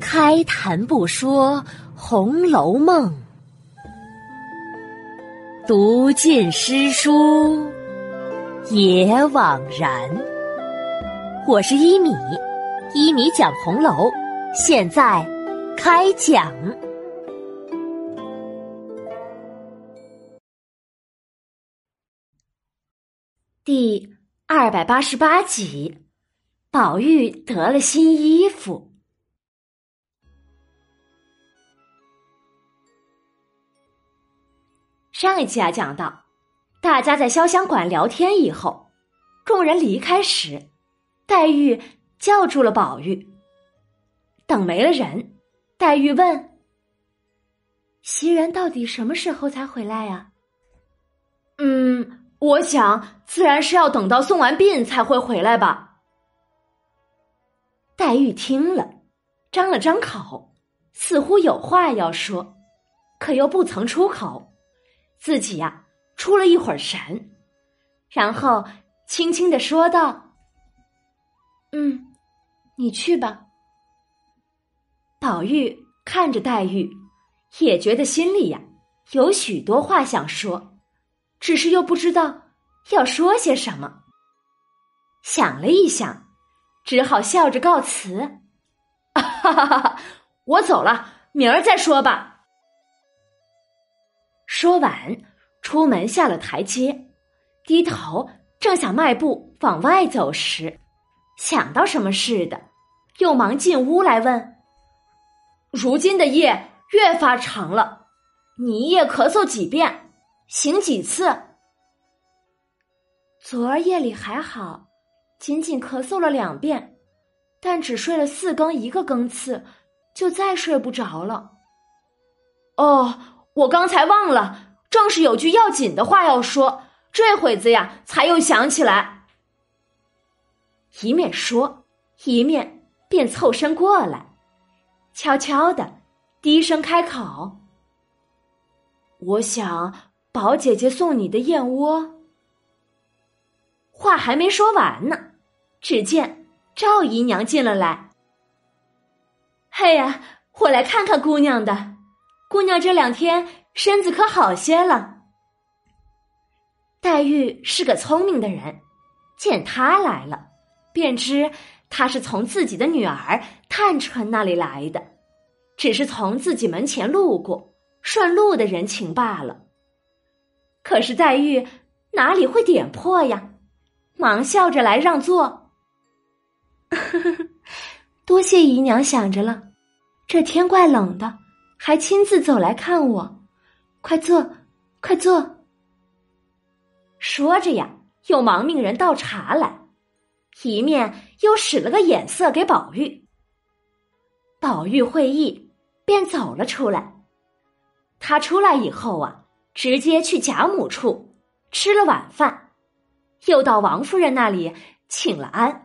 开谈不说《红楼梦》，读尽诗书也枉然。我是一米，一米讲红楼，现在开讲。第二百八十八集，宝玉得了新衣服。上一集啊，讲到大家在潇湘馆聊天以后，众人离开时，黛玉叫住了宝玉。等没了人，黛玉问：“袭人到底什么时候才回来呀？”“嗯，我想自然是要等到送完殡才会回来吧。”黛玉听了，张了张口，似乎有话要说，可又不曾出口。自己呀，出了一会儿神，然后轻轻的说道：“嗯，你去吧。”宝玉看着黛玉，也觉得心里呀有许多话想说，只是又不知道要说些什么。想了一想，只好笑着告辞：“哈哈哈哈，我走了，明儿再说吧。”说完，出门下了台阶，低头正想迈步往外走时，想到什么似的，又忙进屋来问：“如今的夜越发长了，你一夜咳嗽几遍，醒几次？”昨儿夜里还好，仅仅咳嗽了两遍，但只睡了四更一个更次，就再睡不着了。哦。我刚才忘了，正是有句要紧的话要说，这会子呀才又想起来。一面说，一面便凑身过来，悄悄的低声开口：“我想宝姐姐送你的燕窝。”话还没说完呢，只见赵姨娘进了来。哎呀，我来看看姑娘的。姑娘这两天身子可好些了？黛玉是个聪明的人，见她来了，便知她是从自己的女儿探春那里来的，只是从自己门前路过，顺路的人情罢了。可是黛玉哪里会点破呀？忙笑着来让座。多谢姨娘想着了，这天怪冷的。还亲自走来看我，快坐，快坐。说着呀，又忙命人倒茶来，一面又使了个眼色给宝玉。宝玉会意，便走了出来。他出来以后啊，直接去贾母处吃了晚饭，又到王夫人那里请了安。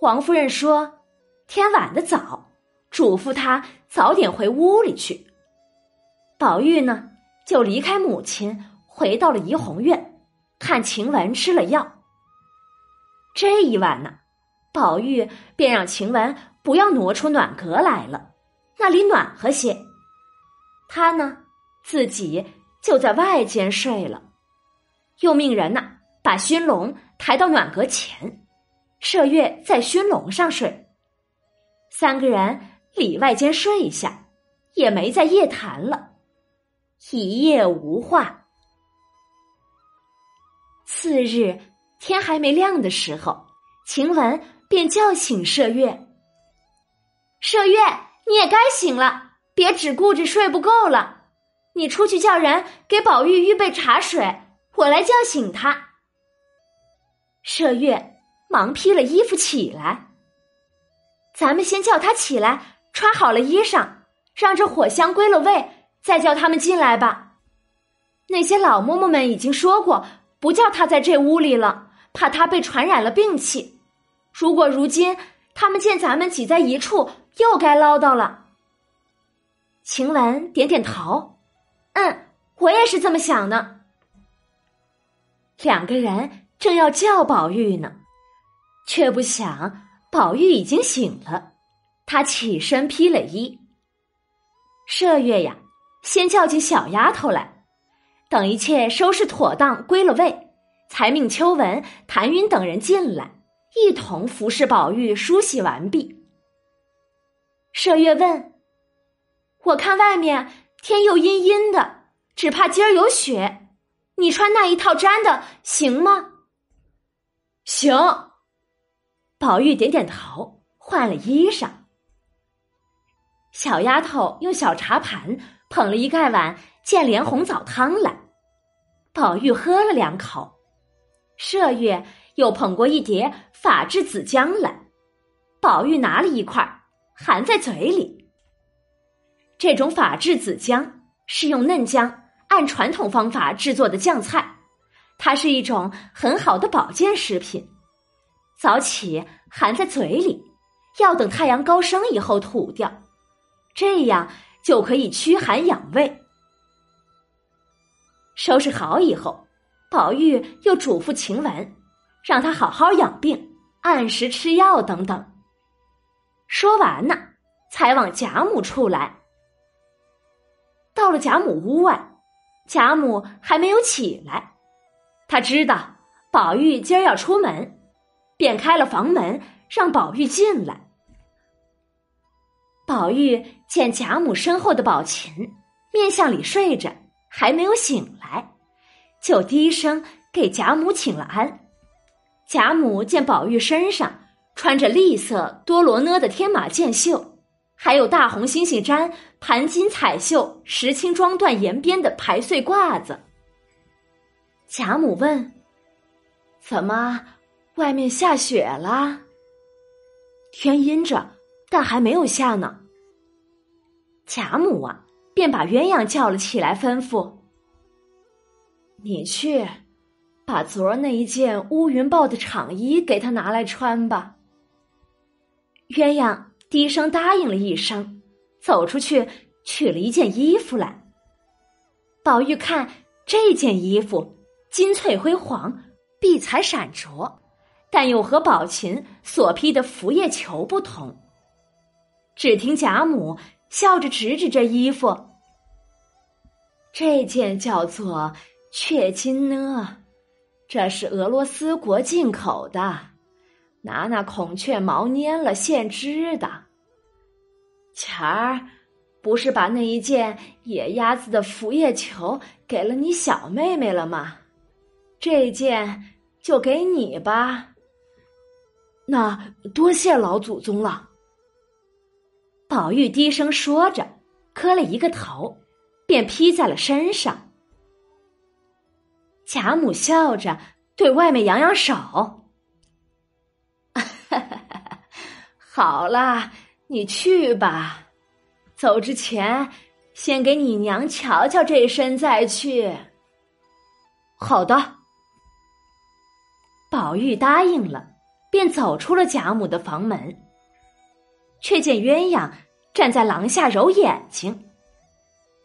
王夫人说：“天晚的早。”嘱咐他早点回屋里去。宝玉呢，就离开母亲，回到了怡红院，看晴雯吃了药。这一晚呢，宝玉便让晴雯不要挪出暖阁来了，那里暖和些。他呢，自己就在外间睡了，又命人呢把熏笼抬到暖阁前，麝月在熏笼上睡，三个人。里外间睡一下，也没再夜谈了，一夜无话。次日天还没亮的时候，晴雯便叫醒麝月：“麝月，你也该醒了，别只顾着睡不够了，你出去叫人给宝玉预备茶水，我来叫醒他。”麝月忙披了衣服起来，咱们先叫他起来。穿好了衣裳，让这火香归了位，再叫他们进来吧。那些老嬷嬷们已经说过，不叫他在这屋里了，怕他被传染了病气。如果如今他们见咱们挤在一处，又该唠叨了。晴雯点点头，嗯，我也是这么想的。两个人正要叫宝玉呢，却不想宝玉已经醒了，他起身披了衣。麝月呀，先叫起小丫头来，等一切收拾妥当，归了位，才命秋纹、谭云等人进来，一同服侍宝玉梳洗完毕。麝月问：“我看外面天又阴阴的，只怕今儿有雪，你穿那一套毡的行吗？”行。宝玉点点头，换了衣裳。小丫头用小茶盘捧了一盖碗建莲红枣汤来，宝玉喝了两口。麝月又捧过一碟法制子姜来，宝玉拿了一块，含在嘴里。这种法制子姜是用嫩姜按传统方法制作的酱菜，它是一种很好的保健食品。早起含在嘴里，要等太阳高升以后吐掉。这样就可以驱寒养胃。收拾好以后，宝玉又嘱咐晴雯，让他好好养病，按时吃药等等。说完呢，才往贾母处来。到了贾母屋外，贾母还没有起来，他知道宝玉今儿要出门，便开了房门，让宝玉进来。宝玉见贾母身后的宝琴面向里睡着，还没有醒来，就低声给贾母请了安。贾母见宝玉身上穿着栗色多罗呢的天马箭袖，还有大红猩猩毡盘金彩绣石青装缎沿边的排穗褂子，贾母问：“怎么，外面下雪了？”天阴着。但还没有下呢。贾母啊，便把鸳鸯叫了起来，吩咐：“你去，把昨儿那一件乌云豹的长衣给他拿来穿吧。”鸳鸯低声答应了一声，走出去取了一件衣服来。宝玉看这件衣服金翠辉煌，碧彩闪着，但又和宝琴所披的拂叶裘不同。只听贾母笑着指指这衣服，这件叫做雀金呢，这是俄罗斯国进口的，拿那孔雀毛粘了现织的。前儿不是把那一件野鸭子的拂叶裘给了你小妹妹了吗？这件就给你吧。那多谢老祖宗了。宝玉低声说着，磕了一个头，便披在了身上。贾母笑着对外面扬扬手：“ 好了，你去吧。走之前，先给你娘瞧瞧这身再去。”好的。宝玉答应了，便走出了贾母的房门。却见鸳鸯站在廊下揉眼睛，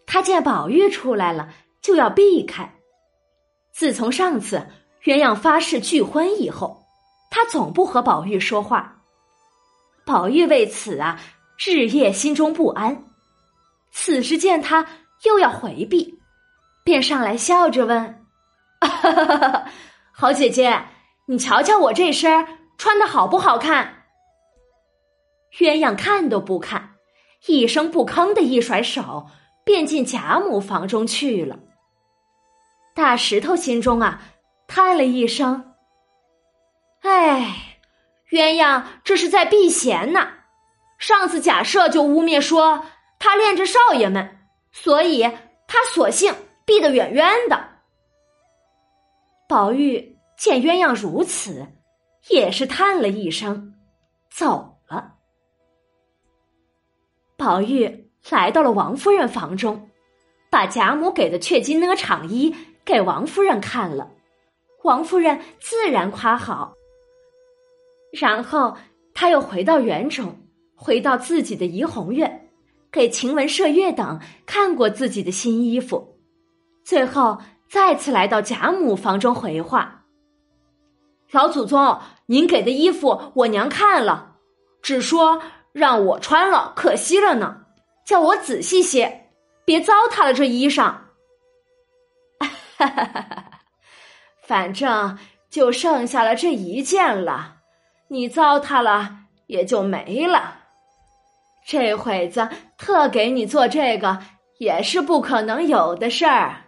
他见宝玉出来了，就要避开。自从上次鸳鸯发誓拒婚以后，他总不和宝玉说话。宝玉为此啊，日夜心中不安。此时见他又要回避，便上来笑着问：“ 好姐姐，你瞧瞧我这身穿的好不好看？”鸳鸯看都不看，一声不吭的一甩手，便进贾母房中去了。大石头心中啊，叹了一声：“哎，鸳鸯这是在避嫌呢。上次贾赦就污蔑说他恋着少爷们，所以他索性避得远远的。”宝玉见鸳鸯如此，也是叹了一声，走了。宝玉来到了王夫人房中，把贾母给的雀金呢长衣给王夫人看了，王夫人自然夸好。然后他又回到园中，回到自己的怡红院，给晴雯、麝月等看过自己的新衣服，最后再次来到贾母房中回话：“老祖宗，您给的衣服我娘看了，只说让我穿了可惜了呢，叫我仔细些，别糟蹋了这衣裳。哈哈哈哈哈！反正就剩下了这一件了，你糟蹋了也就没了。这会子特给你做这个，也是不可能有的事儿。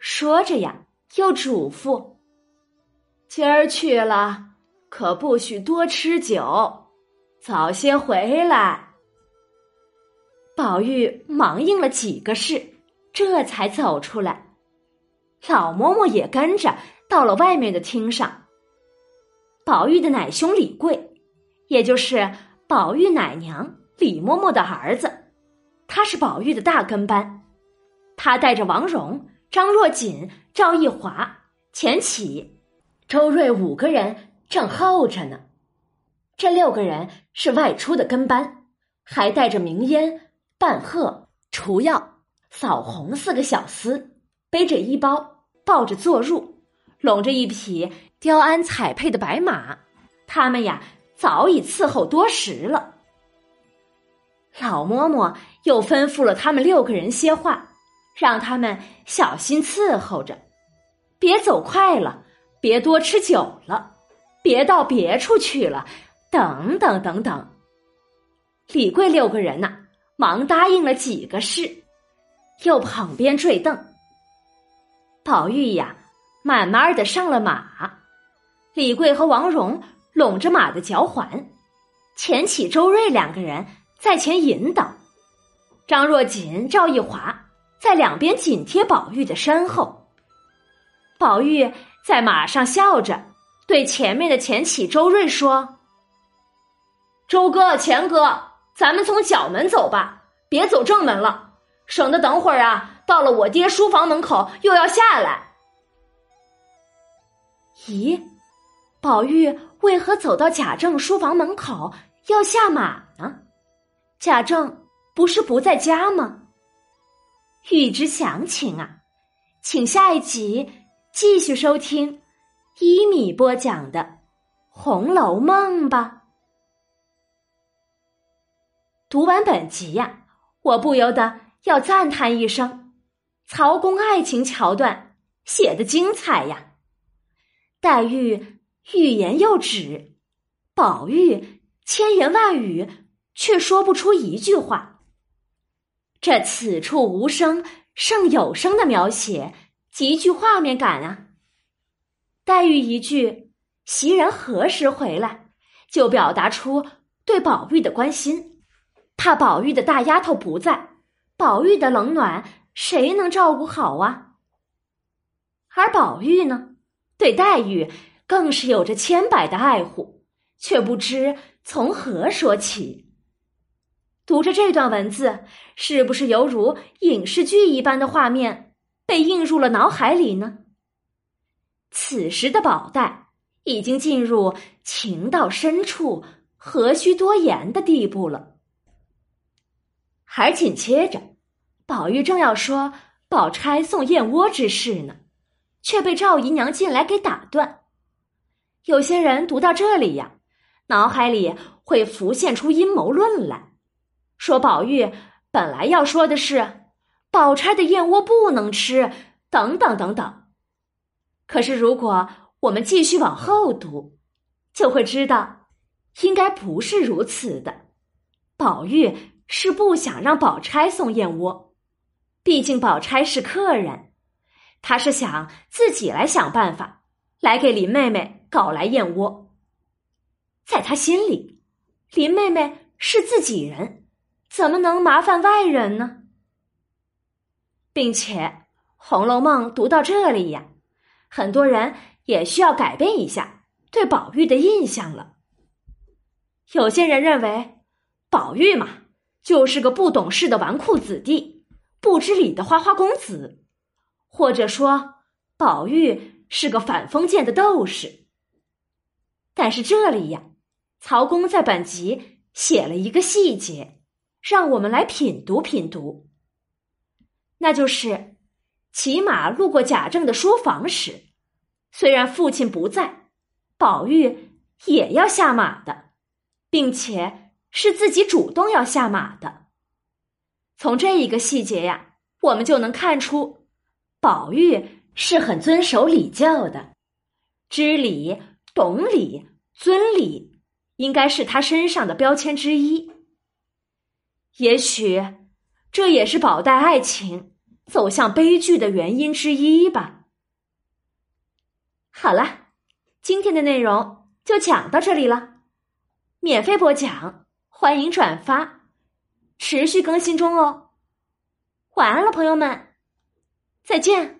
说着呀，又嘱咐：“今儿去了，可不许多吃酒，早些回来。”宝玉忙应了几个是，这才走出来。老嬷嬷也跟着到了外面的厅上。宝玉的奶兄李贵，也就是宝玉奶娘李嬷嬷的儿子，他是宝玉的大跟班，他带着王蓉。张若锦、赵一华、钱起、周瑞五个人正候着呢。这六个人是外出的跟班，还带着明烟、半鹤、除药、扫红四个小厮，背着衣包，抱着坐褥，拢着一匹雕鞍彩配的白马。他们呀，早已伺候多时了。老嬷嬷又吩咐了他们六个人些话。让他们小心伺候着，别走快了，别多吃酒了，别到别处去了，等等等等。李贵六个人呐，忙答应了几个事，又旁边坠凳。宝玉呀，慢慢的上了马，李贵和王蓉拢着马的脚环，钱起、周瑞两个人在前引导，张若锦、赵一华。在两边紧贴宝玉的身后，宝玉在马上笑着，对前面的钱起、周瑞说：“周哥、钱哥，咱们从角门走吧，别走正门了，省得等会儿啊，到了我爹书房门口又要下来。”咦，宝玉为何走到贾政书房门口要下马呢？贾政不是不在家吗？欲知详情啊，请下一集继续收听一米播讲的《红楼梦》吧。读完本集呀，我不由得要赞叹一声：曹公爱情桥段写的精彩呀！黛玉欲言又止，宝玉千言万语却说不出一句话。这此处无声胜有声的描写极具画面感啊！黛玉一句“袭人何时回来”，就表达出对宝玉的关心，怕宝玉的大丫头不在，宝玉的冷暖谁能照顾好啊？而宝玉呢，对黛玉更是有着千百的爱护，却不知从何说起。读着这段文字，是不是犹如影视剧一般的画面被映入了脑海里呢？此时的宝黛已经进入情到深处何须多言的地步了。而紧接着，宝玉正要说宝钗送燕窝之事呢，却被赵姨娘进来给打断。有些人读到这里呀，脑海里会浮现出阴谋论来。说宝玉本来要说的是，宝钗的燕窝不能吃，等等等等。可是如果我们继续往后读，就会知道，应该不是如此的。宝玉是不想让宝钗送燕窝，毕竟宝钗是客人，他是想自己来想办法，来给林妹妹搞来燕窝。在他心里，林妹妹是自己人。怎么能麻烦外人呢？并且《红楼梦》读到这里呀，很多人也需要改变一下对宝玉的印象了。有些人认为，宝玉嘛，就是个不懂事的纨绔子弟，不知理的花花公子，或者说，宝玉是个反封建的斗士。但是这里呀，曹公在本集写了一个细节。让我们来品读品读。那就是骑马路过贾政的书房时，虽然父亲不在，宝玉也要下马的。并且是自己主动要下马的。从这一个细节呀，我们就能看出，宝玉是很遵守礼教的，知礼、懂礼、尊礼，应该是他身上的标签之一。也许，这也是宝黛爱情走向悲剧的原因之一吧。好了，今天的内容就讲到这里了。免费播讲，欢迎转发，持续更新中哦。晚安了，朋友们，再见。